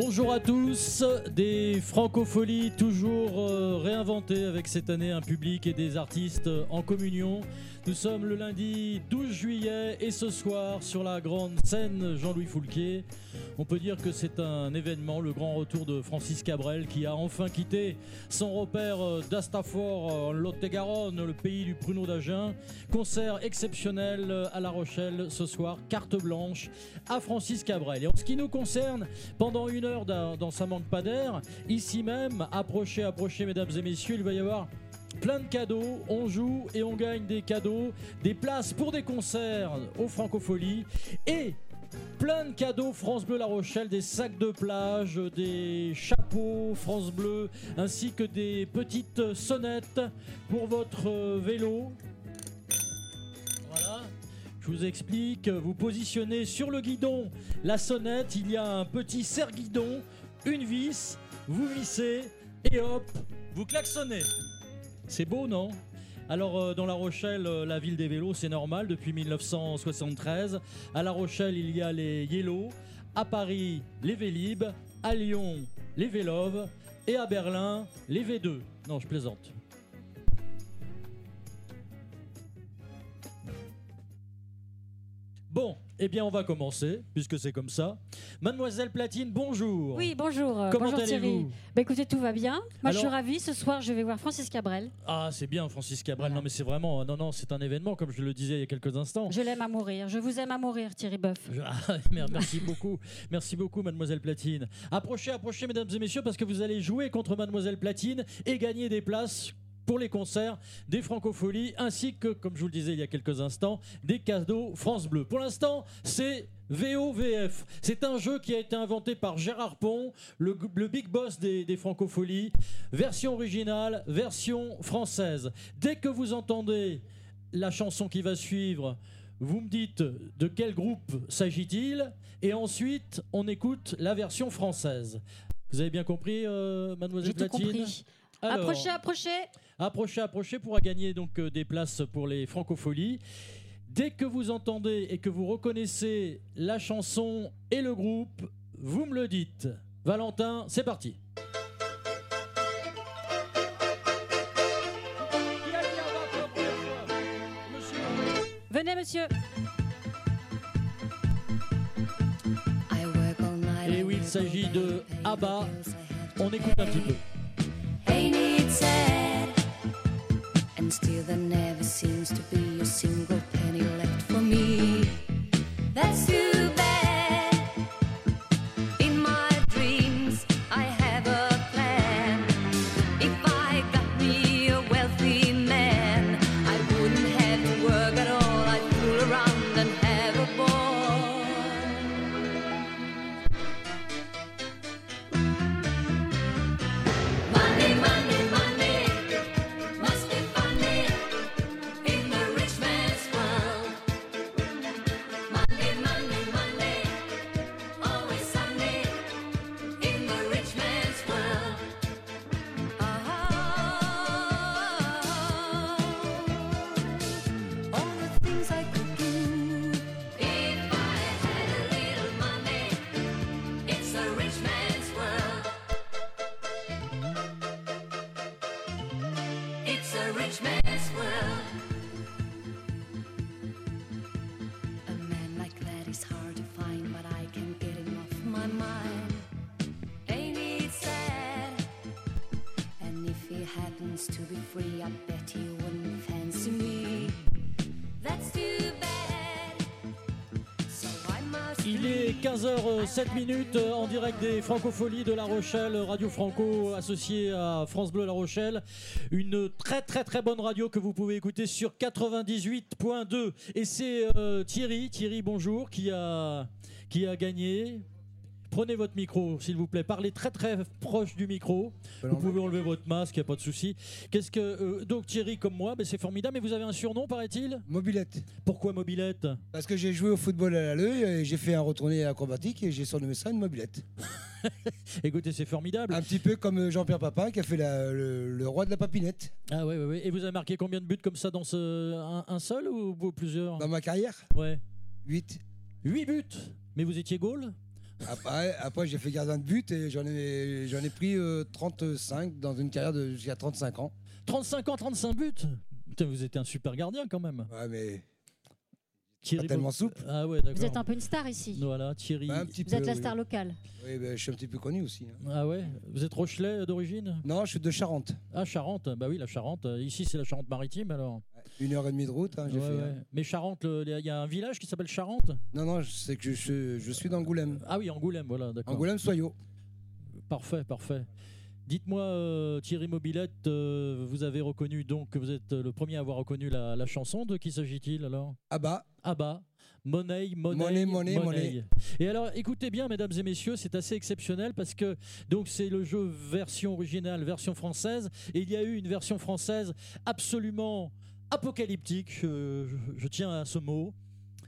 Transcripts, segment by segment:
Bonjour à tous, des francopholies toujours euh, réinventées avec cette année un public et des artistes en communion. Nous sommes le lundi 12 juillet et ce soir sur la grande scène Jean-Louis Foulquier. On peut dire que c'est un événement, le grand retour de Francis Cabrel qui a enfin quitté son repère euh, d'Astafor en Lot-et-Garonne, le pays du pruneau d'Agen. Concert exceptionnel euh, à La Rochelle ce soir, carte blanche à Francis Cabrel. Et en ce qui nous concerne, pendant une heure dans, Ça manque pas d'air, ici même, approchez, approchez mesdames et messieurs, il va y avoir plein de cadeaux, on joue et on gagne des cadeaux, des places pour des concerts aux Francopholies et plein de cadeaux France Bleu La Rochelle, des sacs de plage, des chapeaux France Bleu, ainsi que des petites sonnettes pour votre vélo. Voilà. Je vous explique, vous positionnez sur le guidon la sonnette, il y a un petit serre-guidon, une vis, vous vissez et hop, vous klaxonnez. C'est beau, non? Alors euh, dans La Rochelle, euh, la ville des vélos, c'est normal depuis 1973. À La Rochelle, il y a les Yellow. À Paris, les Vélib. À Lyon, les Vélov. Et à Berlin, les V2. Non, je plaisante. Bon, eh bien on va commencer, puisque c'est comme ça. Mademoiselle Platine, bonjour. Oui, bonjour. euh, Comment bonjour Thierry. allez-vous Bah écoutez, tout va bien. Moi, je suis ravie. Ce soir, je vais voir Francis Cabrel. Ah, c'est bien, Francis Cabrel. Non, mais c'est vraiment, non, non, c'est un événement, comme je le disais il y a quelques instants. Je l'aime à mourir. Je vous aime à mourir, Thierry Boeuf. Je- Ah, mer- merci beaucoup, merci beaucoup, Mademoiselle Platine. Approchez, approchez, mesdames et messieurs, parce que vous allez jouer contre Mademoiselle Platine et gagner des places pour les concerts des Francopholies, ainsi que, comme je vous le disais il y a quelques instants, des cadeaux France Bleu. Pour l'instant, c'est VOVF. C'est un jeu qui a été inventé par Gérard Pont, le, le big boss des, des Francopholies. Version originale, version française. Dès que vous entendez la chanson qui va suivre, vous me dites de quel groupe s'agit-il et ensuite on écoute la version française. Vous avez bien compris, euh, Mademoiselle Platine? compris. Alors, Approchez, approchez. Approchez, approchez pourra gagner donc euh, des places pour les Francopholies. Dès que vous entendez et que vous reconnaissez la chanson et le groupe, vous me le dites. Valentin, c'est parti. Pour. Venez, monsieur. Et oui, il s'agit de ABBA. On écoute un petit peu. And still there never seems to be a single penny left for me. That's too 15h07 minutes euh, en direct des Francopholies de La Rochelle, Radio Franco associée à France Bleu La Rochelle. Une très très très bonne radio que vous pouvez écouter sur 98.2. Et c'est euh, Thierry, Thierry bonjour, qui a, qui a gagné? Prenez votre micro, s'il vous plaît. Parlez très très proche du micro. Vous pouvez enlever votre masque, il n'y a pas de souci. Qu'est-ce que euh, donc Thierry comme moi, ben, c'est formidable. Mais vous avez un surnom, paraît-il? Mobilette. Pourquoi Mobilette? Parce que j'ai joué au football à l'œil et j'ai fait un retourné acrobatique et j'ai surnommé ça une mobilette. Écoutez, c'est formidable. Un petit peu comme Jean-Pierre Papin qui a fait la- le, le roi de la papinette Ah ouais, ouais, ouais. Et vous avez marqué combien de buts comme ça dans ce un, un seul ou, ou plusieurs? Dans ma carrière? Ouais. 8. 8 buts? Mais vous étiez goal? Après, après j'ai fait gardien de but et j'en ai, j'en ai pris euh, 35 dans une carrière de jusqu'à 35 ans. 35 ans, 35 buts? Putain, vous étiez un super gardien quand même. Ouais, mais Thierry pas tellement souple. Ah ouais, d'accord. Vous êtes un peu une star ici. Voilà, Thierry. Bah, un petit Vous peu, êtes la oui. star locale. Oui, ben, je suis un petit peu connu aussi. hein. Ah ouais? Vous êtes Rochelet d'origine? Non, je suis de Charente. Ah, Charente. Bah oui, la Charente. Ici, c'est la Charente-Maritime alors. Une heure et demie de route, hein, j'ai Ouais, fait. ouais. hein. Mais Charente, le- il y a un village qui s'appelle Charente Non, non, c'est que je, je suis d'Angoulême. Ah oui, Angoulême, voilà, d'accord. Angoulême, Soyaux. Parfait, parfait. Dites-moi, euh, Thierry Mobilette, euh, vous avez reconnu donc, vous êtes le premier à avoir reconnu la, la chanson. De qui s'agit-il alors? Ah bah, Ah bah, Money, money, Money, money, money. Et alors, écoutez bien, mesdames et messieurs, c'est assez exceptionnel parce que donc c'est le jeu version originale, version française, et il y a eu une version française absolument apocalyptique. Je, je- je tiens à ce mot.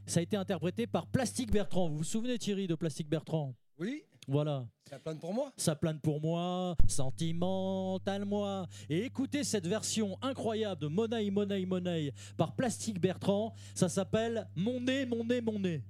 Ça a été interprété par Plastique Bertrand. Vous vous souvenez, Thierry, de Plastique Bertrand? Oui, Voilà. ça plane pour moi. Ça plane pour moi, sentimental moi. Et écoutez cette version incroyable de Money, Money, Money par Plastique Bertrand. Ça s'appelle Mon nez, mon nez, mon nez.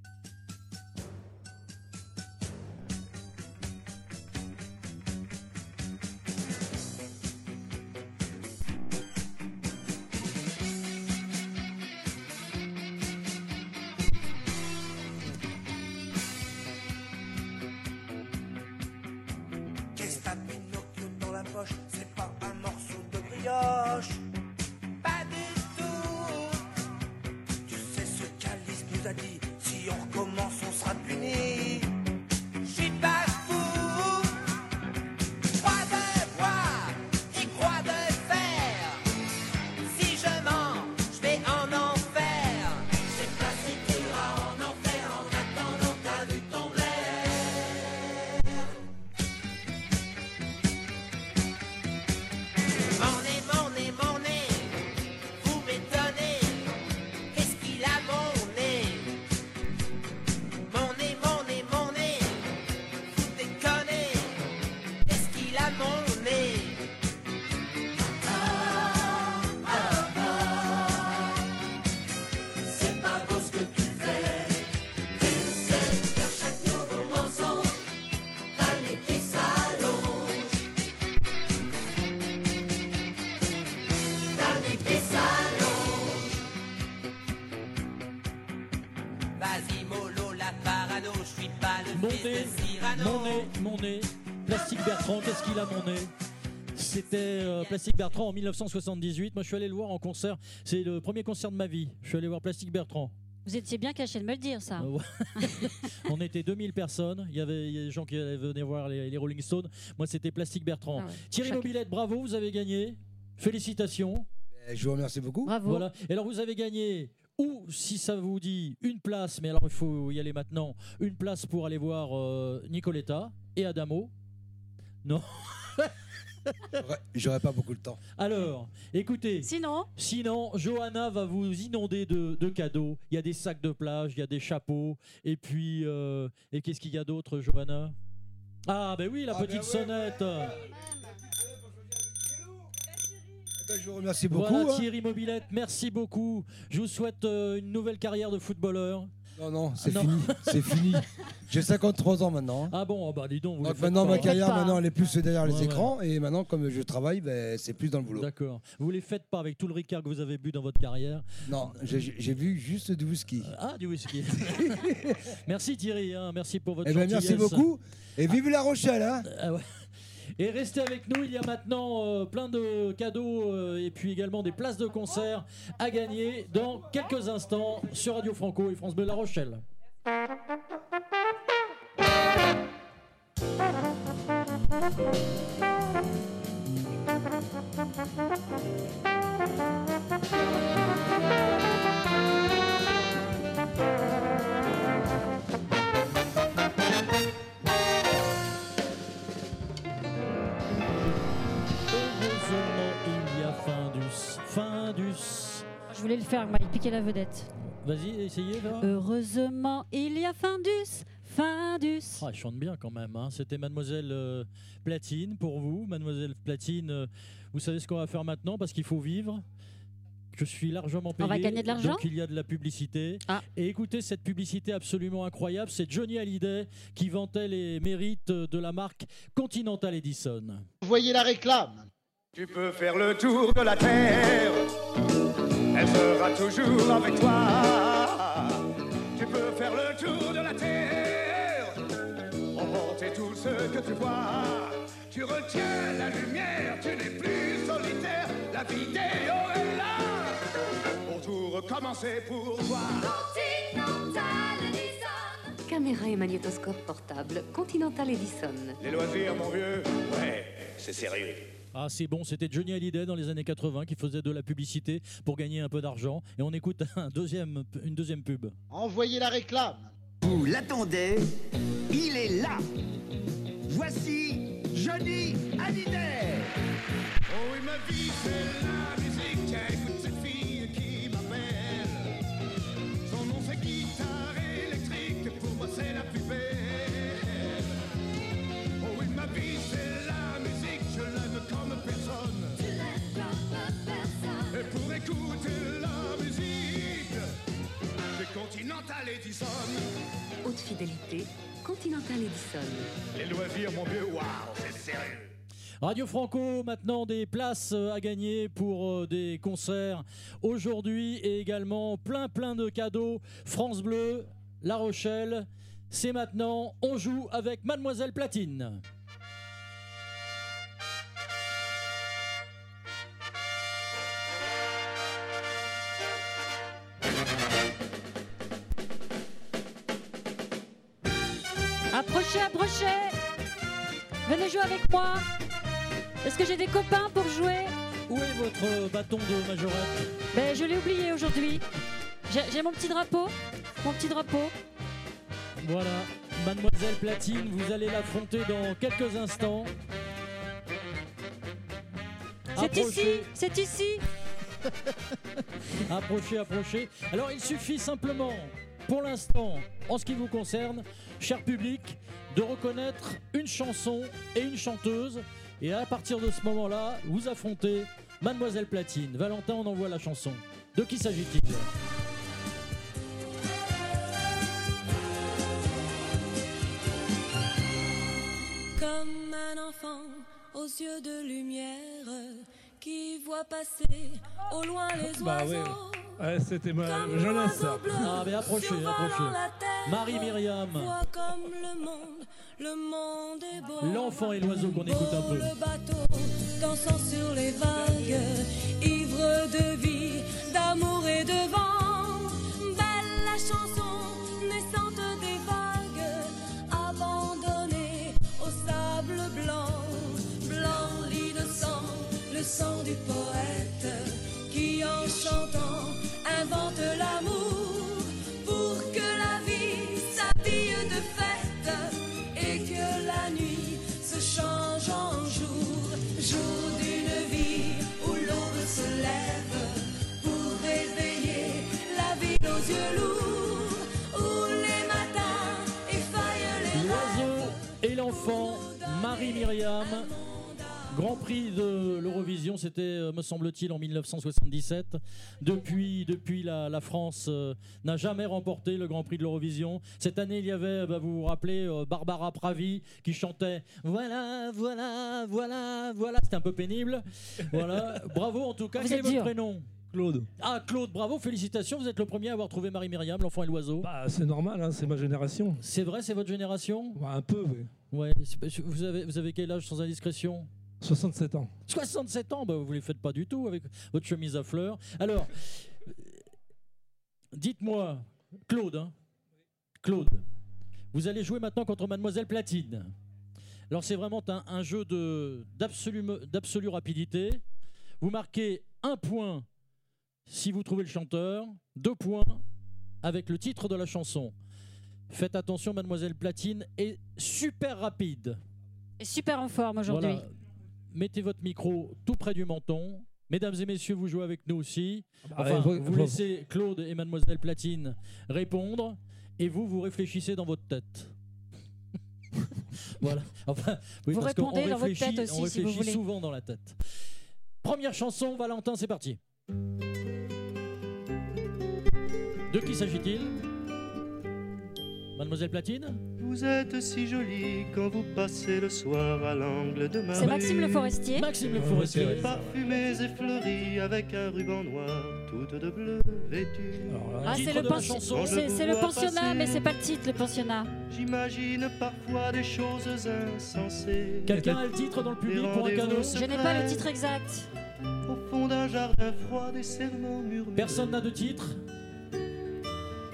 Mon nez. Plastique Bertrand, qu'est-ce qu'il a mon nez c'était euh, Plastique Bertrand en 1978. Moi, je suis allé le voir en concert. C'est le premier concert de ma vie. Je suis allé voir Plastique Bertrand. Vous étiez bien caché de me le dire, ça. Euh. On était 2000 personnes. Il y avait des gens qui allaient venir voir les, les Rolling Stones. Moi, c'était Plastique Bertrand. Ah ouais. Thierry Mobilette, bravo, vous avez gagné. Félicitations. Eh, Je vous remercie beaucoup. Bravo. Voilà. Et alors, vous avez gagné, ou si ça vous dit, une place, mais alors il faut y aller maintenant, une place pour aller voir euh, Nicoletta et Adamo. Non. J'aurais- J'aurais pas beaucoup de temps. Alors, écoutez. Sinon, Sinon, Johanna va vous inonder de, de cadeaux. Il y a des sacs de plage, il y a des chapeaux. Et puis, euh, et qu'est-ce qu'il y a d'autre, Johanna? Ah, ben oui, la Ah, petite ben ouais, sonnette. Eh ben, je vous remercie beaucoup. Voilà hein. Thierry Mobilette, merci beaucoup. Je vous souhaite euh, une nouvelle carrière de footballeur. Non, non, c'est Non. fini. C'est fini. J'ai 53 ans maintenant. hein. Ah bon, oh bah dis donc. Vous Donc faites maintenant, pas, ma hein. carrière, pas, maintenant, elle est plus derrière les Ouais, ouais. écrans. Et maintenant, comme je travaille, ben, c'est plus dans le boulot. D'accord. Vous les faites pas avec tout le Ricard que vous avez bu dans votre carrière. Non, j'ai j'ai vu juste du whisky. Ah, du whisky. merci Thierry, hein, merci pour votre Eh ben, merci gentillesse. beaucoup. Et vive La Rochelle, hein Ah ouais. Et restez avec nous, il y a maintenant euh, plein de cadeaux euh, et puis également des places de concert à gagner dans quelques instants sur Radio Franco et France Bleu La Rochelle. Findus. Je voulais le faire, il piquait la vedette. Vas-y, essayez là. Heureusement, il y a Findus, Findus. Ah, elle chante bien quand même. hein. C'était Mademoiselle euh, Platine pour vous. Mademoiselle Platine, euh, vous savez ce qu'on va faire maintenant parce qu'il faut vivre. Je suis largement payé. On va gagner de l'argent Donc il y a de la publicité. Ah. Et écoutez cette publicité absolument incroyable. C'est Johnny Hallyday qui vantait les mérites de la marque Continental Edison. Voyez la réclame. Tu peux faire le tour de la terre, elle sera toujours avec toi. Tu peux faire le tour de la terre, emporter tout ce que tu vois. Tu retiens la lumière, tu n'es plus solitaire, la vidéo est là pour tout recommencer pour toi. Caméra et magnétoscope portable Continental Edison. Les loisirs, mon vieux, ouais, c'est sérieux. Ah, c'est bon, c'était Johnny Hallyday dans les années 80 qui faisait de la publicité pour gagner un peu d'argent. Et on écoute un deuxième, une deuxième pub. Envoyez la réclame. Vous l'attendez, il est là. Voici Johnny Hallyday. Oh oui, ma vie, c'est la musique. Tiens, écoute cette fille qui m'appelle. Son nom, c'est guitare électrique. Pour moi, c'est la plus belle. Oh oui, ma vie, c'est Et pour écouter la musique, j'ai Continental Edison. Haute fidélité Continental Edison. Les loisirs, mon vieux, waouh, c'est sérieux. Radio Franco, maintenant des places euh, à gagner pour euh, des concerts aujourd'hui et également plein plein de cadeaux. France Bleu, La Rochelle, c'est maintenant, on joue avec Mademoiselle Platine. Jouer avec moi Est-ce que j'ai des copains pour jouer? Où est votre euh, bâton de majorette? Ben, je l'ai oublié aujourd'hui. J'ai mon petit drapeau. Mon petit drapeau. Voilà, Mademoiselle Platine, vous allez l'affronter dans quelques instants. C'est ici, c'est ici. Approchez, approchez. Alors il suffit simplement, pour l'instant, en ce qui vous concerne, cher public, de reconnaître une chanson et une chanteuse. Et à partir de ce moment-là, vous affrontez Mademoiselle Platine. Valentin, on envoie la chanson. De qui s'agit-il? Comme un enfant aux yeux de lumière qui voit passer au loin les Bah oiseaux. ouais. Ouais, c'était ma Comme jeunesse ça. bleu Ah, mais approchez, survolant approchez. la terre. Marie-Myriam. Vois comme le monde, le monde est beau. L'enfant et l'oiseau qu'on écoute un peu. Le bateau dansant sur les vagues, ivre de vie, d'amour et de vent. Sang du poète, qui en chantant invente l'amour pour que la vie s'habille de fête et que la nuit se change en jour, jour d'une vie où l'aube se lève pour réveiller la ville aux yeux lourds, où les matins effaillent les L'oiseau et l'enfant, Marie-Myriam. Grand prix de l'Eurovision, c'était, euh, me semble-t-il, en 1977. Depuis, depuis la, la France euh, n'a jamais remporté le Grand prix de l'Eurovision. Cette année, il y avait, bah, vous vous rappelez, euh, Barbara Pravi qui chantait Voilà, voilà, voilà, voilà. C'était un peu pénible. Voilà. Bravo en tout cas. Vous Quel est votre prénom? Claude. Ah, Claude, bravo, félicitations. Vous êtes le premier à avoir trouvé Marie-Myriam, l'enfant et l'oiseau. Bah, c'est normal, hein, c'est ma génération. C'est vrai, c'est votre génération? Ouais, un peu, oui. Ouais. c'est- Vous avez, vous avez quel âge sans indiscrétion? 67 ans. 67 ans, bah vous ne les faites pas du tout avec votre chemise à fleurs. Alors, euh, dites-moi, Claude, hein, Claude, vous allez jouer maintenant contre Mademoiselle Platine. Alors c'est vraiment un, un jeu de- d'absolue d'absolue rapidité. Vous marquez un point si vous trouvez le chanteur, deux points avec le titre de la chanson. Faites attention, Mademoiselle Platine est super rapide. Et super en forme aujourd'hui. Voilà. Mettez votre micro tout près du menton. Mesdames et messieurs, vous jouez avec nous aussi. Bah, Enfin, il faut- vous laissez Claude et Mademoiselle Platine répondre et vous, vous réfléchissez dans votre tête. voilà. Enfin, oui, Vous parce qu'on répondez dans votre réfléchit- tête aussi, on si vous réfléchit voulez. souvent dans la tête. Première chanson, Valentin, c'est parti. De qui s'agit-il? Mademoiselle Platine? Vous êtes si jolie quand vous passez le soir à l'angle de ma C'est Maxime. Le Forestier. Maxime Le Forestier. Parfumées et fleuries avec un ruban noir, toute de bleu vêtue. Ah, c'est le, le pensionnat, mais c'est pas le titre, le pensionnat. J'imagine parfois des choses insensées. Quelqu'un a le titre dans le public pour un cadeau Je n'ai pas le titre exact. Au fond d'un jardin froid, des serments murmurés. Personne n'a de titre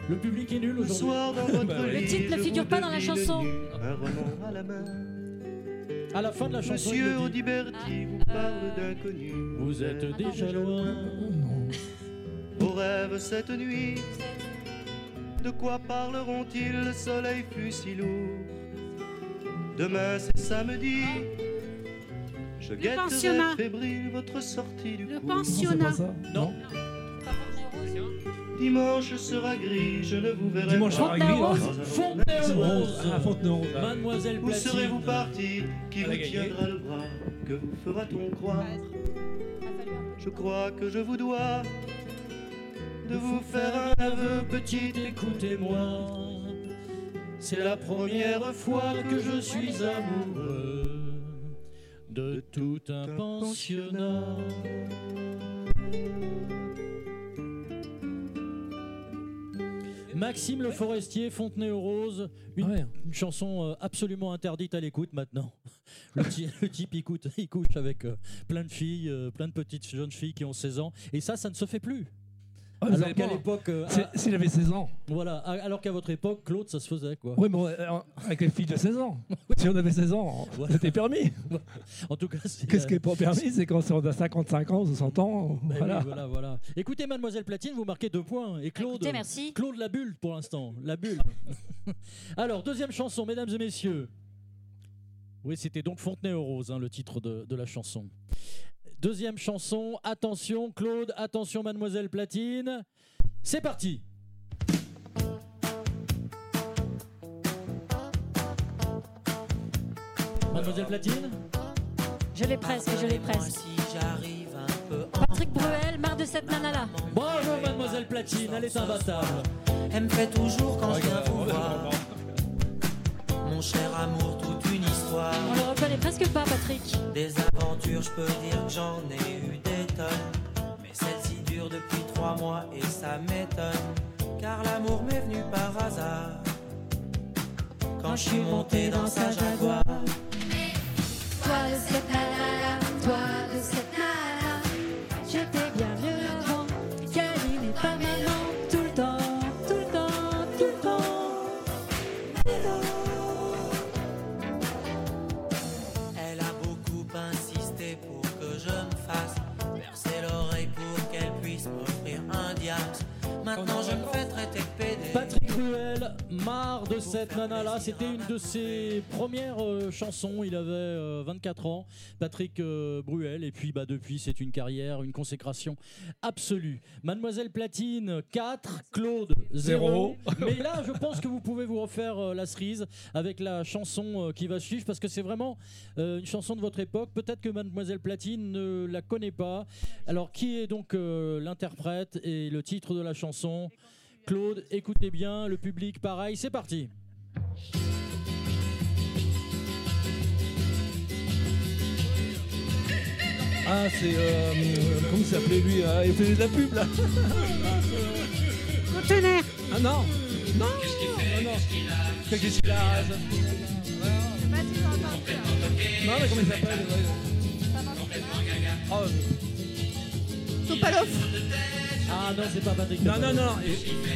Le public est nul Le aujourd'hui soir dans votre Le titre ne figure pas dans la chanson. nu, Un roman à la main. À la fin de la chanson, Monsieur le. Audiberti vous parle d'inconnu. Vous êtes déjà loin. Vos rêves cette nuit, de quoi parleront-ils? Le soleil fut si lourd. Demain c'est samedi. Je guetterai pensionnat. fébrile votre sortie du Le cours. pensionnat. Non. Dimanche sera gris, je ne vous verrai Dimanche pas. sera gris, Dans hein. un Fontenay journal. Rose. Ah, Fontenay-Rose. ah. Mademoiselle Où Platine. serez-vous parti Qui Elle vous gagné. tiendra le bras? Que vous fera-t-on croire? Je crois que je vous dois de vous faire un aveu petit. écoutez-moi. C'est la première fois que je suis amoureux de tout un pensionnat. Maxime Le Forestier, Fontenay aux Roses, une, Ouais. une chanson euh, absolument interdite à l'écoute maintenant. Le type il, coûte- il couche avec euh, plein de filles, euh, plein de petites jeunes filles qui ont 16 ans, et ça, ça ne se fait plus. Ah, alors qu'à l'époque, euh, C'est- à- S'il avait 16 ans. voilà, à- alors qu'à votre époque, Claude, ça se faisait quoi. Oui, mais euh, avec les filles de 16 ans. Si on avait 16 ans, c'était permis. En tout cas, c'est. Qu'est-ce euh, qui n'est pas permis C'est quand on a 55 ans, 60 ans. Ben oui, Voilà. voilà, voilà. Écoutez, Mademoiselle Platine, vous marquez deux points. Et Claude. Écoutez, merci. Claude la bulle pour l'instant. La bulle. Alors, deuxième chanson, mesdames et messieurs. Oui, c'était donc Fontenay aux Roses, hein, le titre de, de la chanson. Deuxième chanson, attention Claude, attention Mademoiselle Platine. C'est parti. Mademoiselle Platine Je l'ai presque, je l'ai presque. Patrick Bruel, marre de cette nana-là. Bravo Mademoiselle Platine, elle est imbattable. Elle me fait toujours quand je viens vous voir. Mon cher amour, toute On le reconnaît presque pas, Patrick. Des aventures, je peux dire que j'en ai eu des tonnes. Mais celle-ci dure depuis trois mois et ça m'étonne. Car l'amour m'est venu par hasard. Quand je suis monté dans sa jaguar. Toi cette Maintenant je me fais traiter. Patrick Bruel, marre de cette nana-là. C'était une de ses premières euh, chansons. Il avait euh, 24 ans, Patrick euh, Bruel. Et puis, bah, depuis, c'est une carrière, une consécration absolue. Mademoiselle Platine, 4. Claude, 0. Zéro. Mais là, je pense que vous pouvez vous refaire euh, la cerise avec la chanson euh, qui va suivre parce que c'est vraiment euh, une chanson de votre époque. Peut-être que Mademoiselle Platine ne la connaît pas. Alors, qui est donc euh, l'interprète et le titre de la chanson? Claude, écoutez bien, le public pareil, c'est parti. Ah, c'est. euh, comment il s'appelait lui euh, Il faisait de la pub là Conteneur. Ah non Non Ah non Qu'est-ce qu'il a Non, mais comment il s'appelle? Ouais. Oh, Topalov. Ah non, c'est pas Patrick. Non, non, non,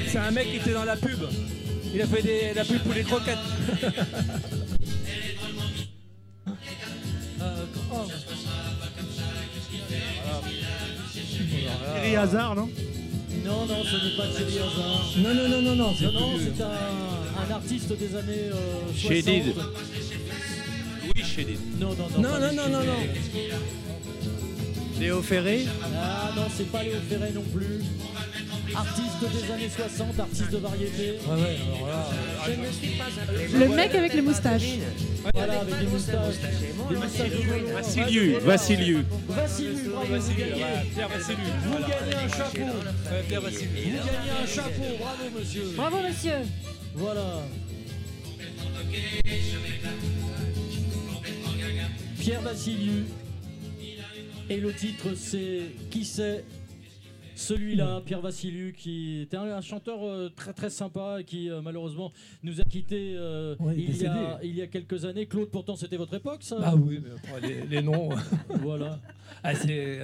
c'est un mec qui était dans la pub. Il a fait des, la pub pour les croquettes. Euh, oh. Thierry Hazard, non? Non, non, ce n'est pas Thierry Hazard. Non, non, non, non, non, c'est Non, non, plus- c'est un, un artiste des années euh, 60. Shadid. Oui, Shadid. Non, non, non. Non, non, non, non. Léo Ferré Ah non, c'est pas Léo Ferré non plus. Artiste des années 60, artiste de variété. Ouais, ouais, alors là. Le mec avec les moustaches. Voilà, avec des moustaches. Des moustaches de velours. Vassiliu, Vassiliu. Vassiliu, bravo, vous Vassiliu, gagnez. voilà, Pierre Vassiliu. Vous Voilà. gagnez un chapeau. Ouais, Pierre Vassiliu. Vous gagnez un chapeau, bravo monsieur. Bravo, monsieur. Voilà. Pierre Vassiliou. Et le titre c'est Qui c'est? Celui-là, Pierre Vassiliou, qui était un, chanteur euh, très très sympa et qui euh, malheureusement nous a quittés euh, Ouais, il y a, décédé. il y a quelques années. Claude, pourtant c'était votre époque ça? Ah oui, mais les, les noms. Voilà. Ah, c'est.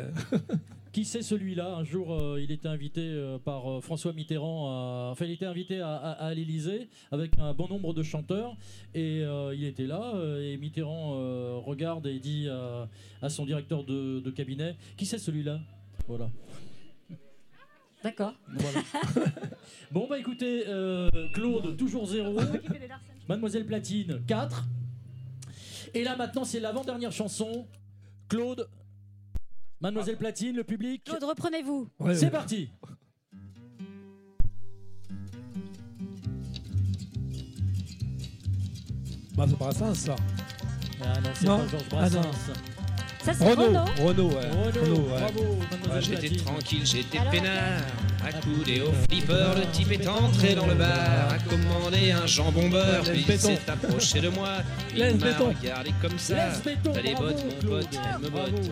Qui c'est celui-là Un jour, euh, il était invité euh, par euh, François Mitterrand. À... Enfin, il était invité à, à, à l'Élysée avec un bon nombre de chanteurs. Et euh, il était là. euh, et Mitterrand euh, regarde et dit à, à son directeur de, de cabinet Qui c'est celui-là? Voilà. D'accord. Voilà. bon, bah écoutez, euh, Claude, toujours zéro. Mademoiselle Platine, 4. Et là, maintenant, c'est l'avant-dernière chanson. Claude, Mademoiselle Platine, le public. Claude, reprenez-vous. Ouais, c'est ouais. parti. Bah, c'est pas ça. Ah non, c'est Non. pas Georges Ah, Brassens. Ça, c'est Renaud. Renaud. Renaud, ouais. Renaud, Renaud, ouais. bravo, Mademoiselle j'étais Platine. tranquille, j'étais Alors, peinard, accoudé au flipper, le type est entré dans le bar, a commandé un jambon beurre, puis il s'est approché de moi, il m'a béton. regardé comme ça, béton, t'as les bravo, bottes mon Claude. pote, elle me Bravo. botte.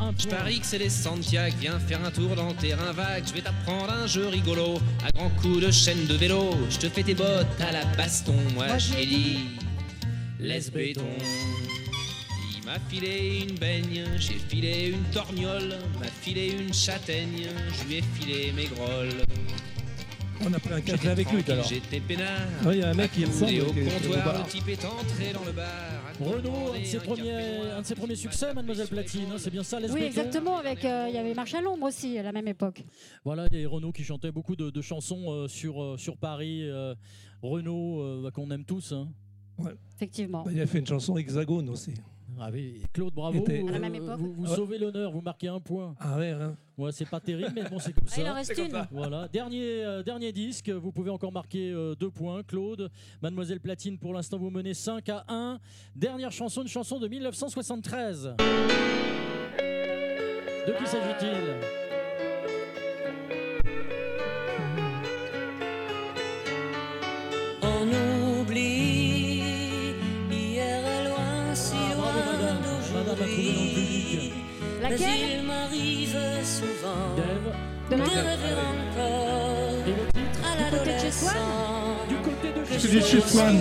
Un Je parie que c'est les Santiago, viens faire un tour dans le terrain vague, je vais t'apprendre un jeu rigolo, à grands coups de chaîne de vélo, je te fais tes bottes à la baston, moi j'ai dit, laisse béton. Il m'a filé une baigne, j'ai filé une torgnole, m'a filé une châtaigne, je lui ai filé mes grolles. On a pris un café avec lui tout à l'heure. tranquille, J'étais peinard. Ouais, il y a un mec qui ressemble, au comptoir, le type est entré dans le bar. Renaud, un de, ses premiers, un de ses premiers succès, Mademoiselle Platine, hein, c'est bien ça, laisse Oui, exactement. Avec, euh, il y avait Marche à l'ombre aussi à la même époque. Voilà, et Renaud qui chantait beaucoup de, de chansons euh, sur, euh, sur Paris. euh, Renaud, euh, bah, qu'on aime tous. hein. Effectivement. Bah, il a fait une chanson Hexagone aussi. Ah oui, Claude, bravo. Était- À la euh, même époque. Vous, vous Ouais. sauvez l'honneur, vous marquez un point. Ah ouais, hein. Ouais, c'est pas terrible, mais bon, c'est comme Ah, il en ça. reste comme une. ça. Voilà, dernier, euh, dernier disque, vous pouvez encore marquer euh, deux points. Claude, Mademoiselle Platine, pour l'instant, vous menez 5 à 1. Dernière chanson, une chanson de 1973. De qui s'agit-il? Laquelle il m'arrive souvent de rêver encore à Du côté de chez Swan. Du côté de chez Swan.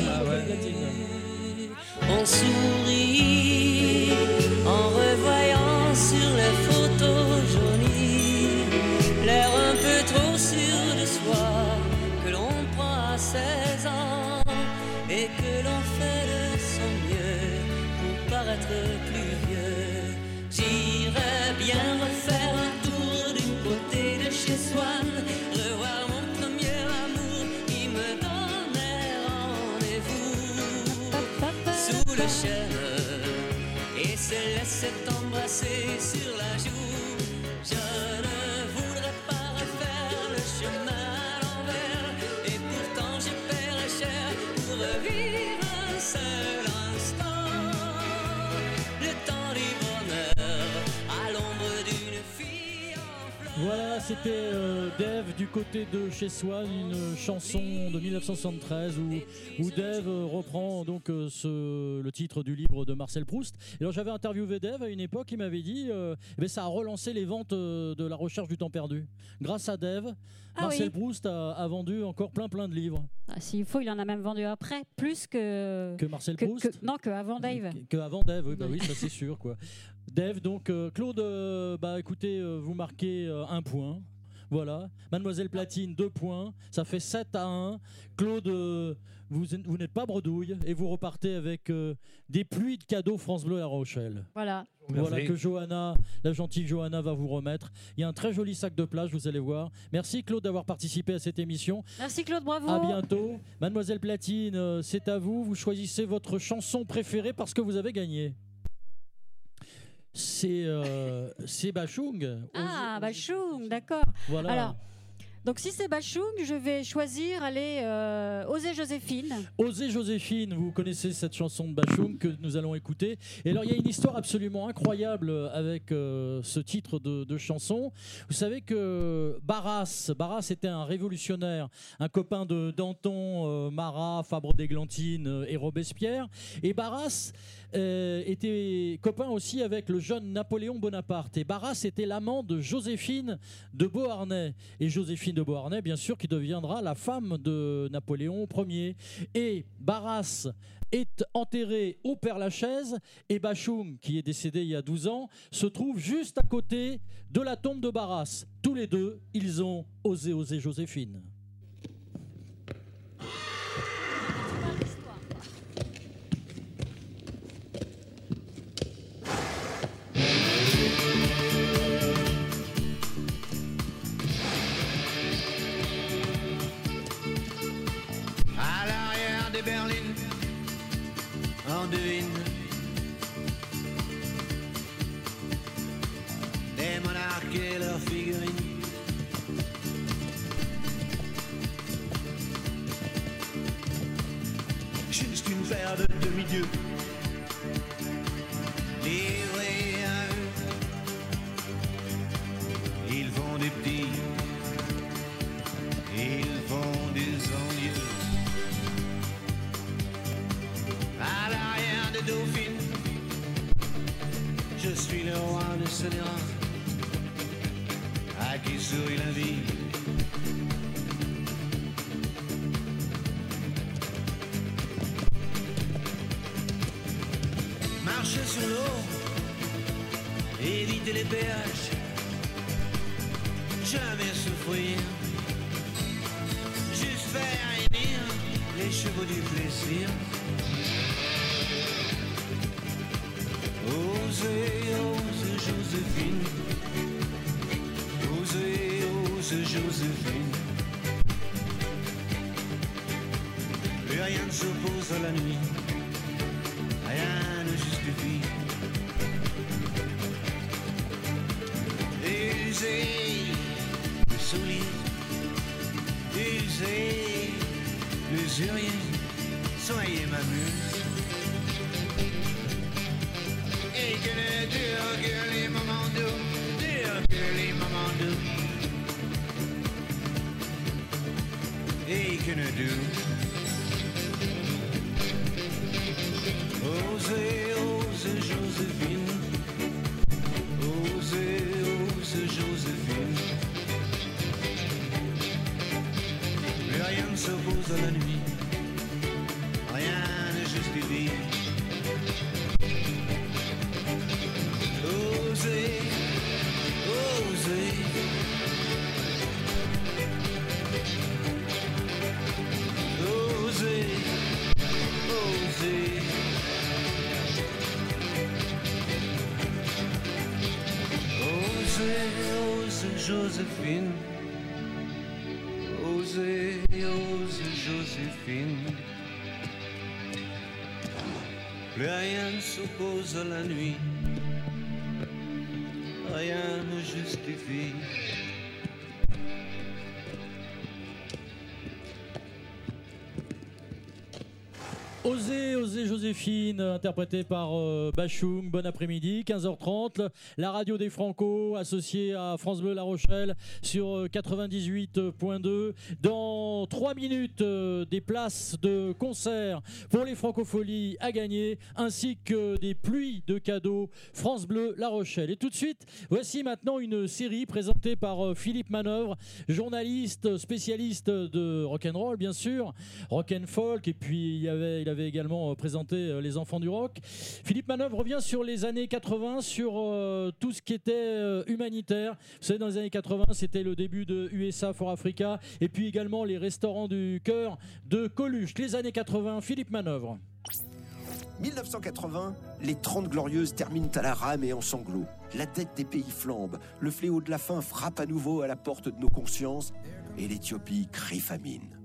Embrasser sur la c'était euh, Dave du côté de chez soi, une chanson de 1973 où, où Dave euh, reprend donc euh, ce, le titre du livre de Marcel Proust. Et alors j'avais interviewé Dave à une époque, il m'avait dit euh, eh ben, ça a relancé les ventes de la recherche du temps perdu. Grâce à Dave, Ah Marcel oui. Proust a, a vendu encore plein plein de livres. Ah, S'il faut, il en a même vendu après, plus que. Que Marcel que- Proust que- non, que avant Dave. Que avant Dave, oui, bah oui, ça c'est sûr quoi. Dave, donc euh, Claude, euh, bah écoutez, euh, vous marquez euh, un point. Voilà. Mademoiselle Platine, deux points. Ça fait 7 à 1. Claude, euh, vous, vous n'êtes pas bredouille et vous repartez avec euh, des pluies de cadeaux France Bleu à La Rochelle. Voilà. Voilà que Johanna, la gentille Johanna va vous remettre. Il y a un très joli sac de plage, vous allez voir. Merci Claude d'avoir participé à cette émission. Merci Claude, bravo. À bientôt. Mademoiselle Platine, euh, c'est à vous. Vous choisissez votre chanson préférée parce que vous avez gagné. C'est euh, c'est Bachung. Ah, Bachung, d'accord. Voilà. Alors, Donc si c'est Bachung, je vais choisir aller euh, oser Joséphine. Osez Joséphine, vous connaissez cette chanson de Bachung que nous allons écouter. Et alors il y a une histoire absolument incroyable avec euh, ce titre de, de chanson. Vous savez que Barras, Barras était un révolutionnaire, un copain de Danton, euh, Marat, Fabre d'Églantine et Robespierre. Et Barras euh, était copain aussi avec le jeune Napoléon Bonaparte. Et Barras était l'amant de Joséphine de Beauharnais. Et Joséphine de Beauharnais, bien sûr, qui deviendra la femme de Napoléon Ier. Et Barras est enterré au Père-Lachaise et Bachung, qui est décédé il y a 12 ans, se trouve juste à côté de la tombe de Barras. Tous les deux, ils ont osé oser Joséphine. Des monarques et leurs figurines. Juste une paire de demi-dieux Sénéra, à qui sourit la vie? S'oppose à la nuit. Rien ne justifie. Osez, à la nuit rien ne justifie. Osez, osez Joséphine, interprété par euh, Bachung. Bon après-midi, 15h30. La radio des Franco, associée à France Bleu La Rochelle sur euh, 98.2. Dans 3 minutes, euh, des places de concert pour les Francopholies à gagner, ainsi que des pluies de cadeaux France Bleu La Rochelle. Et tout de suite, voici maintenant une série présentée par euh, Philippe Manœuvre, journaliste spécialiste de rock'n'roll, bien sûr, rock and folk, et puis il avait également présenté euh, Les Enfants du Rock. Philippe Manœuvre revient sur les années 80, sur euh, tout ce qui était euh, humanitaire. Vous savez, dans les années 80, c'était le début de USA for Africa, et puis également les restaurants du cœur de Coluche. Les années 80, Philippe Manœuvre. 1980, les 30 glorieuses terminent à la rame et en sanglots. La dette des pays flambe, le fléau de la faim frappe à nouveau à la porte de nos consciences et l'Éthiopie crie famine.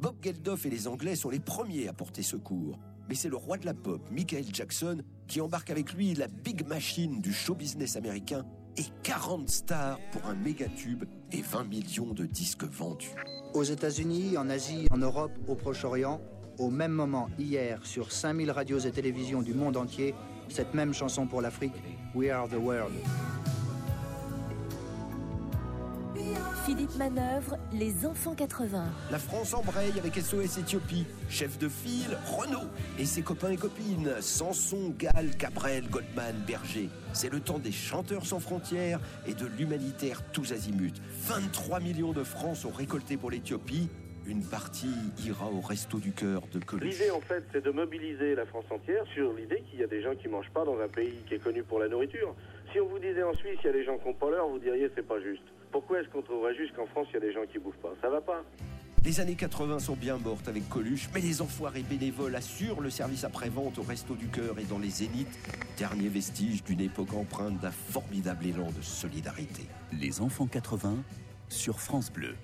Bob Geldof et les Anglais sont les premiers à porter secours. Mais c'est le roi de la pop, Michael Jackson, qui embarque avec lui la big machine du show business américain et 40 stars pour un méga tube et 20 millions de disques vendus. Aux États-Unis, en Asie, en Europe, au Proche-Orient, au même moment, hier, sur 5000 radios et télévisions du monde entier, cette même chanson pour l'Afrique, We Are the World. Philippe Manœuvre, Les Enfants 80. La France embraye avec SOS Éthiopie, chef de file, Renault et ses copains et copines, Samson, Gall, Cabrel, Goldman, Berger. C'est le temps des chanteurs sans frontières et de l'humanitaire tous azimuts. 23 millions de francs sont récoltés pour l'Éthiopie. Une partie ira au resto du cœur de Coluche. L'idée, en fait, c'est de mobiliser la France entière sur l'idée qu'il y a des gens qui mangent pas dans un pays qui est connu pour la nourriture. Si on vous disait en Suisse, il y a des gens qui n'ont pas l'heure, vous diriez c'est pas juste. Pourquoi est-ce qu'on trouverait juste qu'en France, il y a des gens qui bouffent pas? Ça va pas. Les années 80 sont bien mortes avec Coluche, mais les enfoirés bénévoles assurent le service après-vente au Resto du Cœur et dans les Zéniths, dernier vestige d'une époque empreinte d'un formidable élan de solidarité. Les enfants 80 sur France Bleu.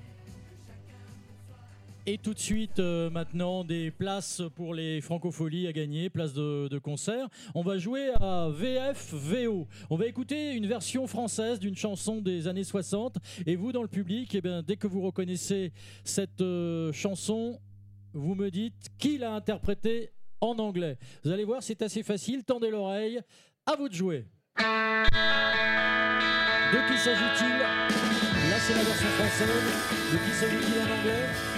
Et tout de suite, euh, maintenant, des places pour les francopholies à gagner, places de, concert. On va jouer à VF VO. On va écouter une version française d'une chanson des années 60. Et vous, dans le public, eh bien, dès que vous reconnaissez cette euh, chanson, vous me dites qui l'a interprétée en anglais. Vous allez voir, c'est assez facile. Tendez l'oreille. À vous de jouer. De qui s'agit-il? Là, c'est la version française. De qui s'agit-il en anglais?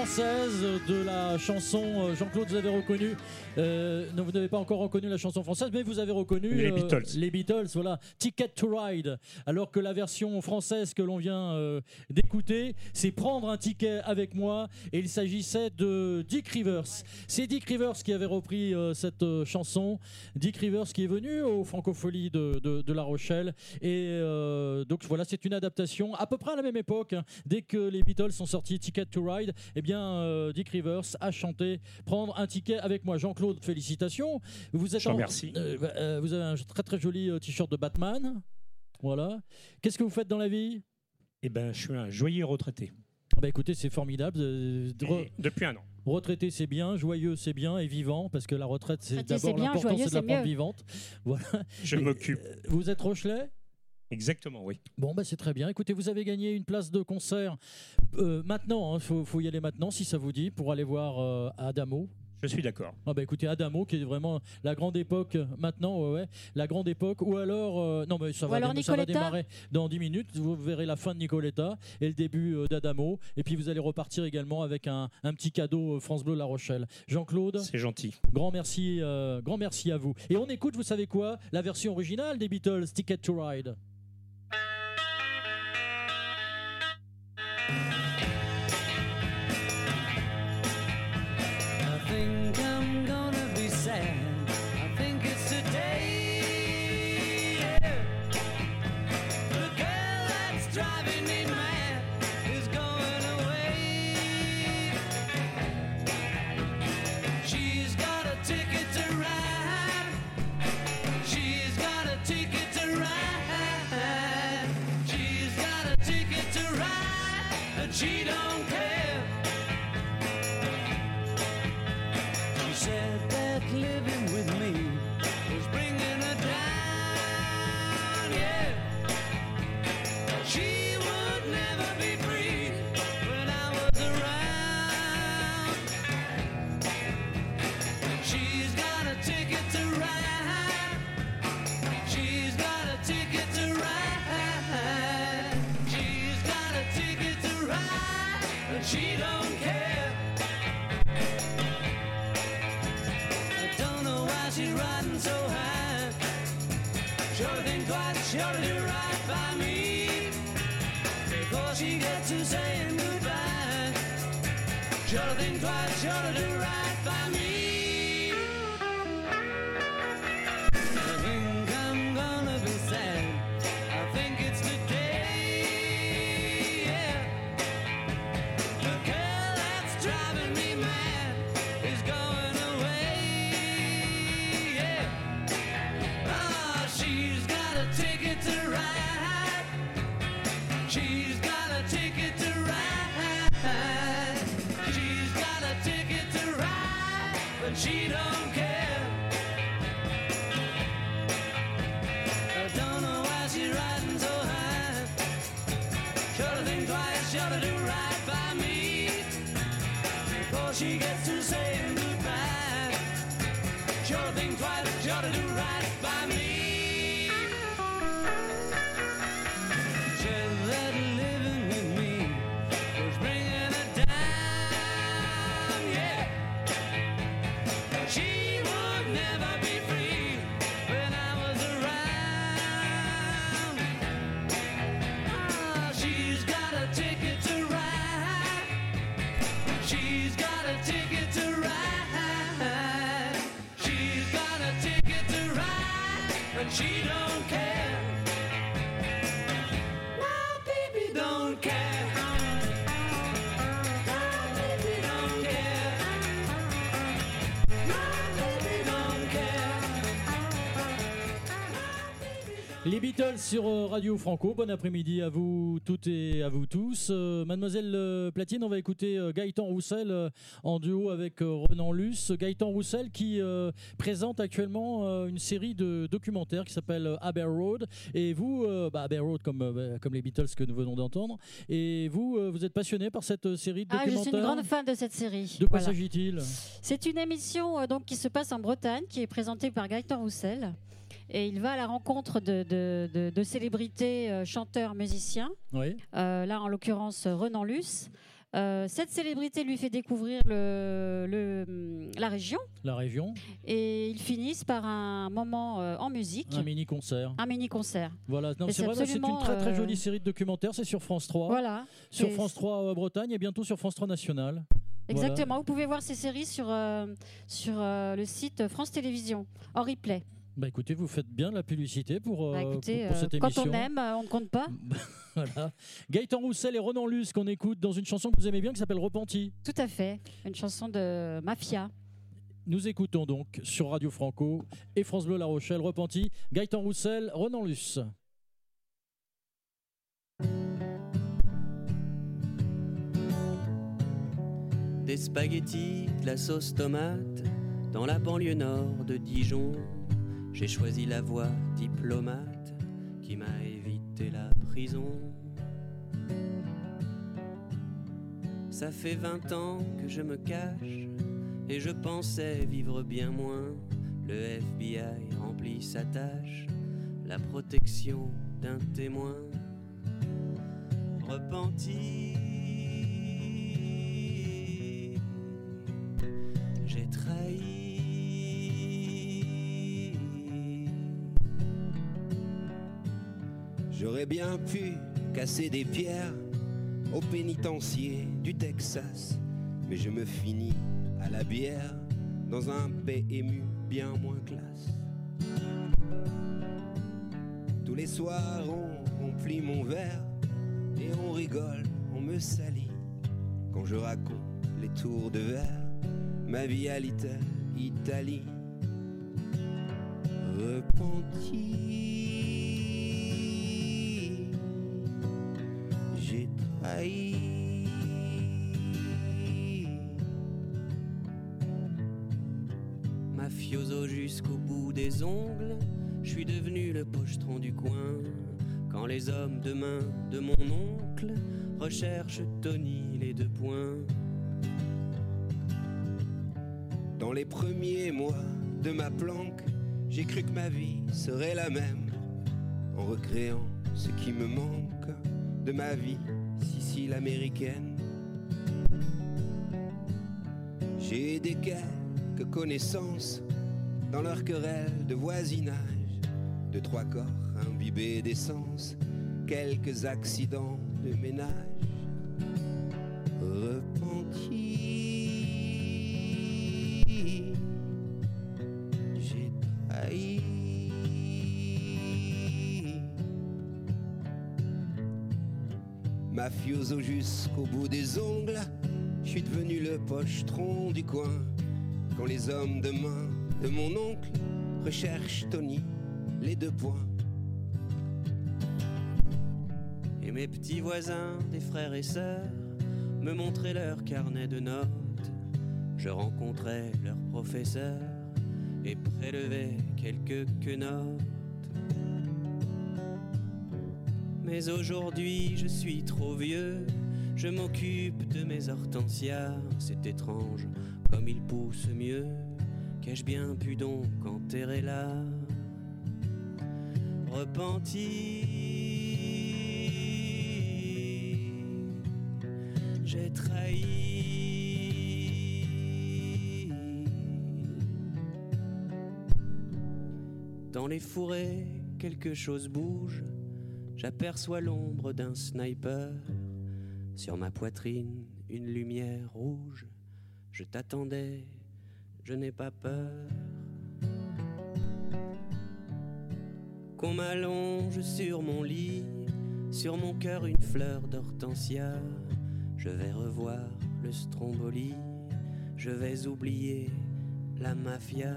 Française de la chanson, euh, Jean-Claude, vous avez reconnu, euh, non, vous n'avez pas encore reconnu la chanson française, mais vous avez reconnu Les euh, Beatles. les Beatles, voilà, Ticket to Ride. Alors que la version française que l'on vient euh, d'écouter, c'est Prendre un ticket avec moi, et il s'agissait de Dick Rivers. C'est Dick Rivers qui avait repris cette chanson. Dick Rivers qui est venu aux Francopholies de, de- de La Rochelle, et donc voilà, c'est une adaptation à peu près à la même époque. hein. Dès que les Beatles sont sortis Ticket to Ride, eh bien Dick Rivers a chanté Prendre un ticket avec moi. Jean-Claude, félicitations. Vous êtes en- remercie. euh, euh, vous avez un très très joli euh, t-shirt de Batman. Voilà. Qu'est-ce que vous faites dans la vie? Eh ben, je suis un joyeux retraité. Bah écoutez, c'est formidable. euh, re- Depuis un an. Retraité, c'est bien, joyeux, c'est bien, et vivant, parce que la retraite, c'est d'abord bien, l'important, joyeux, c'est de la prendre vivante. Voilà. Je m'occupe. euh, Vous êtes Rochelet? Exactement, oui. Bon, bah, c'est très bien. Écoutez, vous avez gagné une place de concert euh, maintenant. Il faut, faut y aller maintenant, si ça vous dit, pour aller voir euh, Adamo. Je suis d'accord. Ah bah écoutez, Adamo, qui est vraiment la grande époque maintenant, ouais, ouais, la grande époque. Ou alors, euh, non, mais ça, va, alors ça va démarrer dans 10 minutes. Vous verrez la fin de Nicoletta et le début euh, d'Adamo. Et puis vous allez repartir également avec un, un petit cadeau euh, France Bleu La Rochelle. Jean-Claude C'est gentil. Grand merci, euh, grand merci à vous. Et on écoute, vous savez quoi? La version originale des Beatles, Ticket to Ride. Think I'm gonna Les Beatles sur euh, Radio Franco. Bon après-midi à vous toutes et à vous tous. Euh, Mademoiselle euh, Platine, on va écouter Gaëtan Roussel euh, en duo avec euh, Renan Luce. Gaëtan Roussel qui présente actuellement une série de documentaires qui s'appelle Abbey Road. Et vous, bah, Abbey Road comme, euh, comme les Beatles que nous venons d'entendre. Et vous, vous êtes passionné par cette série de Ah, je documentaires suis une grande fan de cette série. De quoi Voilà. s'agit-il? C'est une émission donc qui se passe en Bretagne, qui est présentée par Gaëtan Roussel. Et il va à la rencontre de, de- de- de célébrités, euh, chanteurs, musiciens. Oui. Euh, là, en l'occurrence, Renan Luce. Euh, cette célébrité lui fait découvrir le- le- la région La région, et ils finissent par un moment euh, en musique, un mini-concert. un mini-concert. Voilà, non, Et c'est une très très jolie série de documentaires. C'est sur France 3. Voilà. Sur France 3 euh, Bretagne et bientôt sur France 3 National. Voilà. Exactement, vous pouvez voir ces séries sur, euh, sur le site France Télévisions, en replay. Bah écoutez, vous faites bien la publicité pour, euh, Bah, écoutez, pour- pour euh, cette quand émission. on aime, euh, on ne compte pas. Voilà. Gaëtan Roussel et Renan Luce qu'on écoute dans une chanson que vous aimez bien qui s'appelle Repenti. Tout à fait, une chanson de Mafia. Nous écoutons donc sur Radio Franco et France Bleu La Rochelle Repenti. Gaëtan Roussel, Renan Luce. Des spaghettis, de la sauce tomate, dans la banlieue nord de Dijon. J'ai choisi la voie diplomate qui m'a évité la prison. Ça fait 20 ans que je me cache et je pensais vivre bien moins. Le FBI remplit sa tâche, la protection d'un témoin. Repenti, j'ai trahi. J'aurais bien pu casser des pierres au pénitencier du Texas, mais je me finis à la bière dans un PMU bien moins classe. Tous les soirs, on remplit mon verre et on rigole, on me salit quand je raconte les tours de verre, ma vie à l'Ita- Italie. Trahi. Mafioso jusqu'au bout des ongles, je suis devenu le pochetron du coin. Quand les hommes de main de mon oncle recherchent Tony les deux points. Dans les premiers mois de ma planque, j'ai cru que ma vie serait la même, en recréant ce qui me manque de ma vie Américaine. J'ai des quelques connaissances dans leur querelle de voisinage, deux, trois corps imbibés d'essence, quelques accidents de ménage. Repenti, Mafioso jusqu'au bout des ongles, je suis devenu le pochetron du coin. Quand les hommes de main de mon oncle recherchent Tony, les deux points. Et mes petits voisins, des frères et sœurs, me montraient leur carnet de notes. Je rencontrais leur professeur et prélevais quelques quenottes. Mais aujourd'hui, je suis trop vieux. Je m'occupe de mes hortensias. C'est étrange comme ils poussent mieux. Qu'ai-je bien pu donc enterrer là? Repenti. J'ai trahi. Dans les fourrés, quelque chose bouge. J'aperçois l'ombre d'un sniper. Sur ma poitrine, une lumière rouge. Je t'attendais, je n'ai pas peur. Qu'on m'allonge sur mon lit, sur mon cœur une fleur d'hortensia. Je vais revoir le stromboli, je vais oublier la mafia.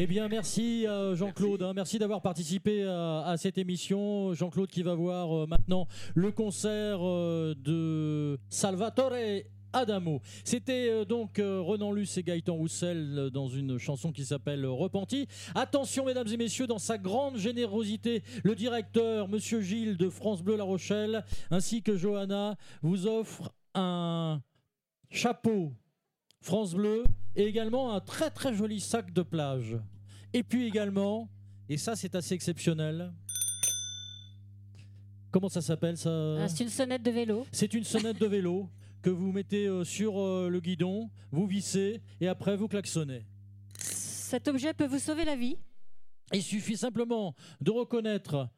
Eh bien, merci euh, Jean-Claude. hein. Merci, d'avoir participé à, à cette émission. Jean-Claude qui va voir euh, maintenant le concert euh, de Salvatore. Adamo. C'était euh, donc euh, Renan Luce et Gaëtan Roussel euh, dans une chanson qui s'appelle Repenti. Attention, mesdames et messieurs, dans sa grande générosité, le directeur, Monsieur Gilles de France Bleu La Rochelle, ainsi que Johanna, vous offre un chapeau France Bleu et également un très très joli sac de plage. Et puis également, et ça c'est assez exceptionnel, comment ça s'appelle ça? Ah, C'est une sonnette de vélo. C'est une sonnette de vélo que vous mettez euh, sur euh, le guidon, vous vissez et après vous klaxonnez. Cet objet peut vous sauver la vie. Il suffit simplement de reconnaître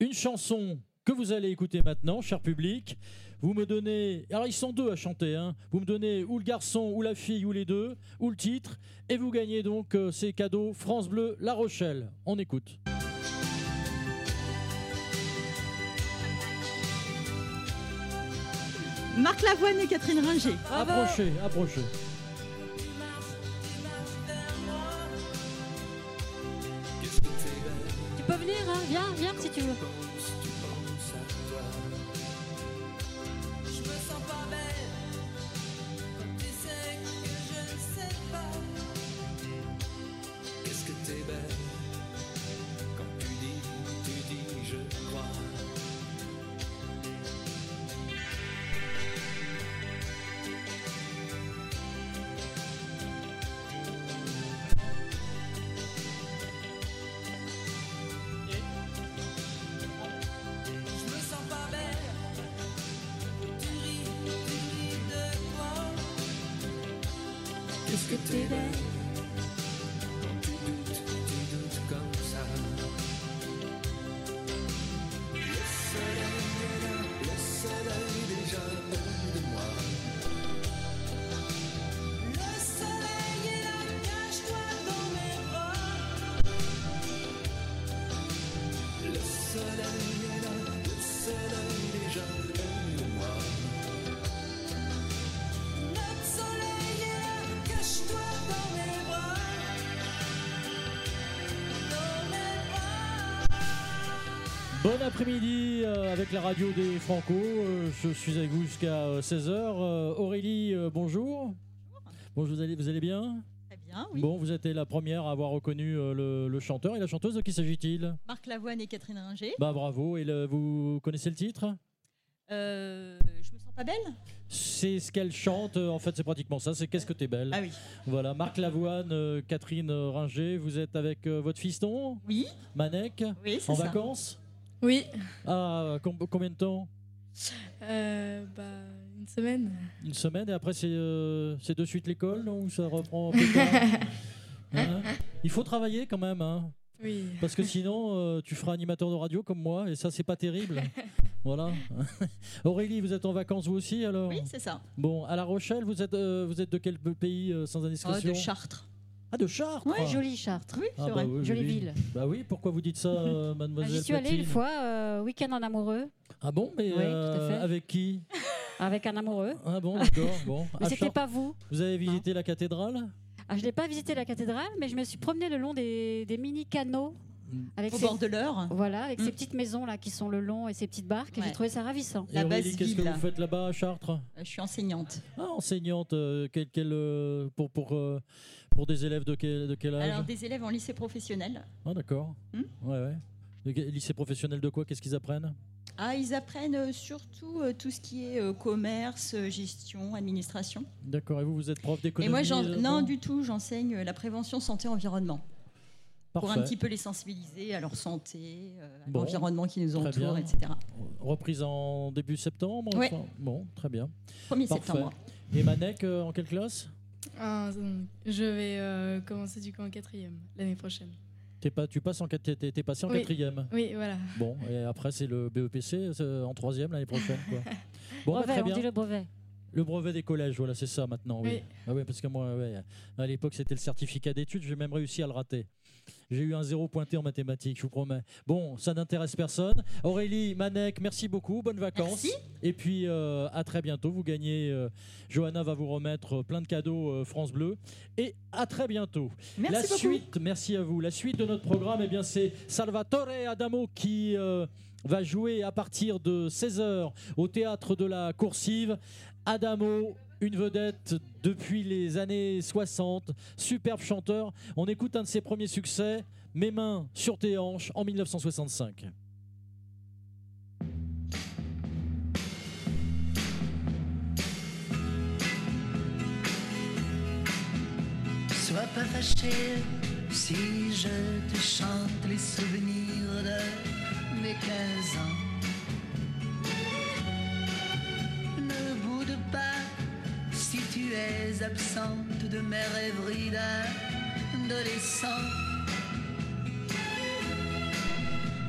une chanson que vous allez écouter maintenant, cher public. Vous me donnez. Alors, ils sont deux à chanter. hein. Vous me donnez ou le garçon, ou la fille, ou les deux, ou le titre. Et vous gagnez donc euh, ces cadeaux France Bleu La Rochelle. On écoute. Marc Lavoine et Catherine Ringer. Approchez, approchez. Tu peux venir, hein viens, viens si tu veux. Après-midi euh, avec la radio des Franco. Euh, je suis avec vous jusqu'à 16h. Aurélie, euh, bonjour. Bonjour, vous allez, vous allez bien? Bien, oui. Bon, vous êtes la première à avoir reconnu euh, le, le chanteur et la chanteuse. De qui s'agit-il? Marc Lavoine et Catherine Ringer. Bah bravo. Et le- vous connaissez le titre? Euh, je me sens pas belle? C'est ce qu'elle chante. euh, En fait, c'est pratiquement ça. C'est Qu'est-ce que t'es belle? Ah oui. Voilà. Marc Lavoine, euh, Catherine euh, Ringer. Vous êtes avec euh, votre fiston? Oui. Manek? Oui, c'est En ça. vacances? Oui. Ah, com- combien de temps? Euh, bah, une semaine. Une semaine et après c'est euh, c'est de suite l'école non? Ou ça reprend plus tard? Hein? Il faut travailler quand même hein Oui. parce que sinon euh, tu feras animateur de radio comme moi et ça c'est pas terrible. voilà. Aurélie, vous êtes en vacances vous aussi alors? Oui, c'est ça. Bon, à La Rochelle, vous êtes euh, vous êtes de quel pays euh, sans indiscrétion? Oh, de Chartres. Ah de Chartres. Ouais, jolie Chartres. Ah, bah oui, Jolie oui. ville. Bah oui, pourquoi vous dites ça, euh, Ah, mademoiselle J'y suis allée une fois, euh, week-end en amoureux. Ah bon, mais Oui, euh, avec qui? Avec un amoureux. Ah bon, d'accord. Bon. Mais À c'était Chartres- pas vous. Vous avez visité la cathédrale? Ah, je n'ai pas visité la cathédrale, mais je me suis promenée le long des, des mini canaux. Avec Au ces- bord de l'Eure. Voilà, avec Mm. ces petites maisons là qui sont le long et ces petites barques. et J'ai Ouais. trouvé ça ravissant. Et Aurélie, qu'est-ce que vous faites là-bas à Chartres? Euh, Je suis enseignante. Ah, enseignante, euh, quel, quel, euh, pour, pour, euh, pour des élèves de quel, de quel âge? Alors, des élèves en lycée professionnel. Ah, d'accord. Hmm? Ouais, ouais. Lycée professionnel de quoi? Qu'est-ce qu'ils apprennent? Ah, ils apprennent euh, surtout euh, tout ce qui est euh, commerce, gestion, administration. D'accord. Et vous, vous êtes prof Et d'économie moi, j'en- euh, non, du tout, j'enseigne la prévention santé-environnement. Pour un petit peu les sensibiliser à leur santé, euh, à l'environnement qui nous entoure, bien. etc. Reprise en début septembre enfin, Bon, très bien. 1er Parfait. septembre. Et Manek, en quelle classe? Ah, je vais euh, commencer du coup en quatrième l'année prochaine. T'es pas, Tu passes en, t'es- passé en Oui. quatrième Oui, voilà. Bon, et après, c'est le BEPC en troisième l'année prochaine. Quoi. Bon, bah, brevet, très on bien. dit le brevet. Le brevet des collèges, voilà, c'est ça maintenant. Oui. Oui. Ah oui, parce que moi, ouais, à l'époque, c'était le certificat d'études. J'ai même réussi à le rater. J'ai eu un zéro pointé en mathématiques, je vous promets. Bon, ça n'intéresse personne. Aurélie, Manek, merci beaucoup. Bonnes vacances. Et puis, euh, à très bientôt. Vous gagnez. euh, Johanna va vous remettre plein de cadeaux euh, France Bleu. Et à très bientôt. Merci La beaucoup. suite, merci à vous. La suite de notre programme, eh bien, c'est Salvatore Adamo qui. euh, va jouer à partir de 16h au théâtre de la Coursive. Adamo, une vedette depuis les années 60, superbe chanteur. On écoute un de ses premiers succès, Mes mains sur tes hanches, en 1965. Sois pas fâché si je te chante les souvenirs de mes 15 ans. Tu es absente de mes rêveries d'adolescent.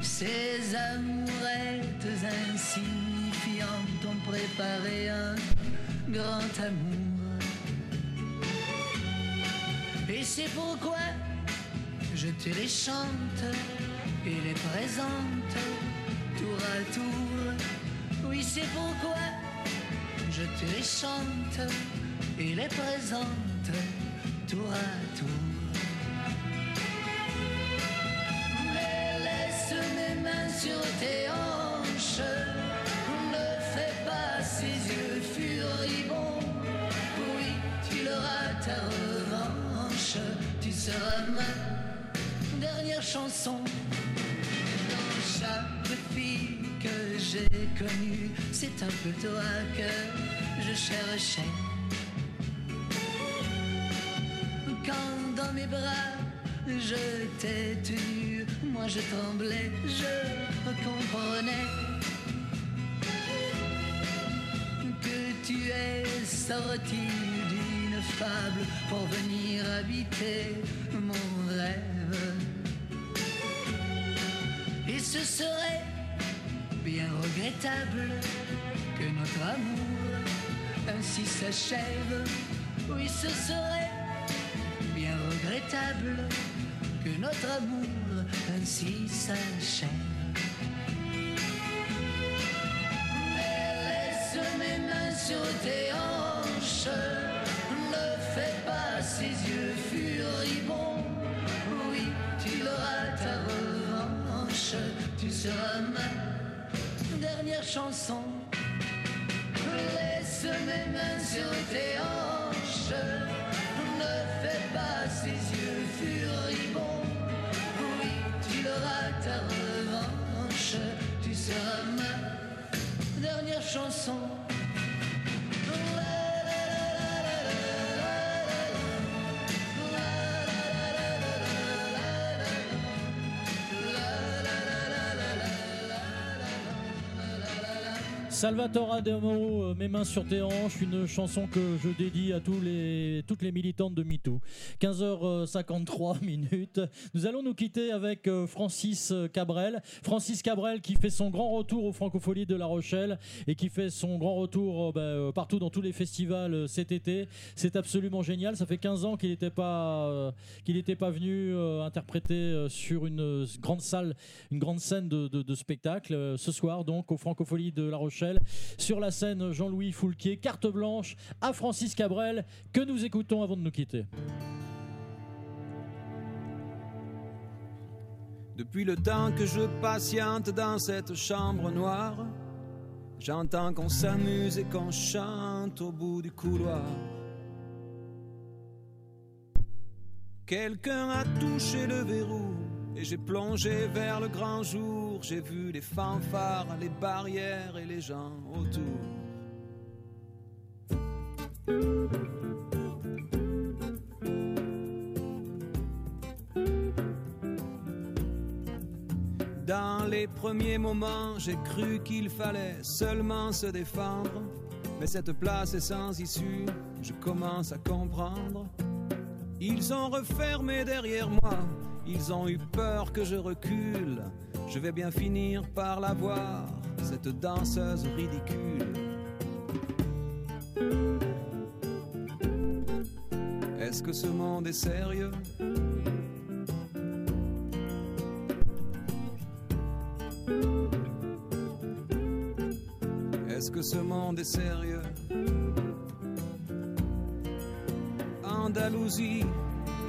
Ces amourettes insignifiantes ont préparé un grand amour. Et c'est pourquoi je te les chante et les présente tour à tour. Oui, c'est pourquoi je te les chante et les présente tour à tour. Mais laisse mes mains sur tes hanches, ne fais pas ces yeux furibonds. Oui, tu l'auras ta revanche, tu seras ma dernière chanson. Dans chaque fille que j'ai connue, c'est un peu toi que je cherchais. Je t'ai tenu, moi je tremblais, je comprenais que tu es sorti d'une fable pour venir habiter mon rêve. Et ce serait bien regrettable que notre amour ainsi s'achève. Oui, ce serait bien regrettable que notre amour ainsi s'achève. Mais laisse mes mains sur tes hanches, ne fais pas ces yeux furibonds. Oui, tu auras ta revanche, tu seras ma dernière chanson. Laisse mes mains sur tes hanches, ne fais pas oui, tu auras ta revanche, tu seras ma dernière chanson. Salvatore Adamo, euh, Mes mains sur tes hanches, une chanson que je dédie à tous les, toutes les militantes de MeToo. 15h53 minutes. Nous allons nous quitter avec euh, Francis Cabrel. Francis Cabrel qui fait son grand retour aux Francopholies de La Rochelle et qui fait son grand retour euh, euh, partout dans tous les festivals euh, cet été. C'est absolument génial. Ça fait 15 ans qu'il n'était pas, euh, venu euh, interpréter euh, sur une euh, grande salle, une grande scène de, spectacle. Euh, ce soir, donc, aux Francopholies de La Rochelle, sur la scène Jean-Louis Foulquier, carte blanche à Francis Cabrel, que nous écoutons avant de nous quitter. Depuis le temps que je patiente dans cette chambre noire, j'entends qu'on s'amuse et qu'on chante au bout du couloir. Quelqu'un a touché le verrou et j'ai plongé vers le grand jour. J'ai vu les fanfares, les barrières et les gens autour. Dans les premiers moments, j'ai cru qu'il fallait seulement se défendre. Mais cette place est sans issue, je commence à comprendre. Ils ont refermé derrière moi, ils ont eu peur que je recule. Je vais bien finir par la voir, cette danseuse ridicule. Est-ce que ce monde est sérieux? Est-ce que ce monde est sérieux? Andalousie,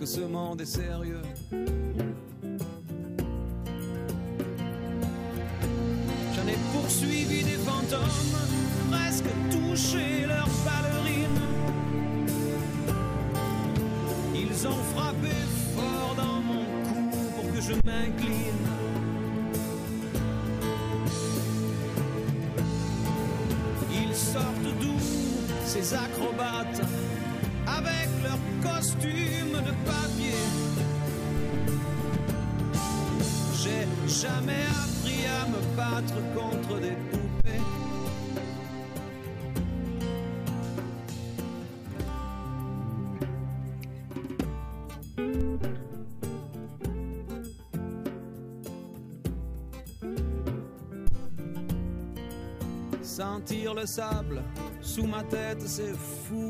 Que ce monde est sérieux J'en ai poursuivi des fantômes, presque touché leurs ballerines. Ils ont frappé fort dans mon cou pour que je m'incline. Ils sortent d'où ces acrobates avec leurs costumes de papier. J'ai jamais appris à me battre contre des poupées. Sentir le sable sous ma tête, c'est fou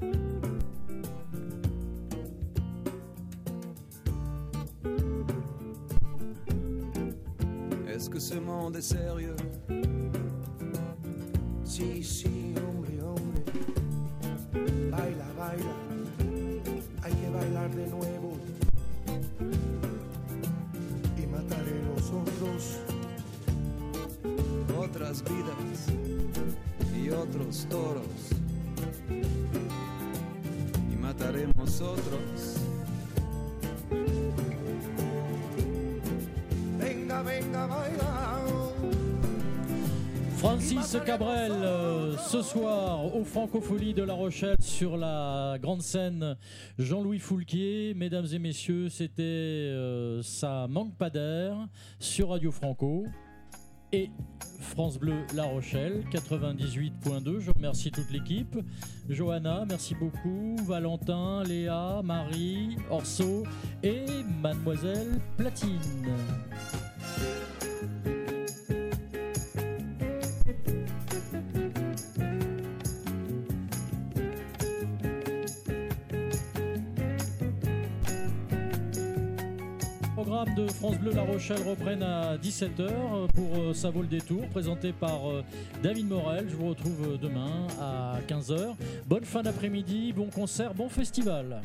Est sérieux ce soir aux Francopholies de La Rochelle sur la grande scène Jean-Louis Foulquier. Mesdames et messieurs, c'était euh, Ça manque pas d'air sur Radio Franco et France Bleu La Rochelle 98.2. Je remercie toute l'équipe. Johanna, merci beaucoup. Valentin, Léa, Marie, Orso et Mademoiselle Platine. De France Bleu La Rochelle reprennent à 17h pour euh, Ça vaut le détour, présenté par euh, David Morel. Je vous retrouve euh, demain à 15h. Bonne fin d'après-midi, bon concert, bon festival.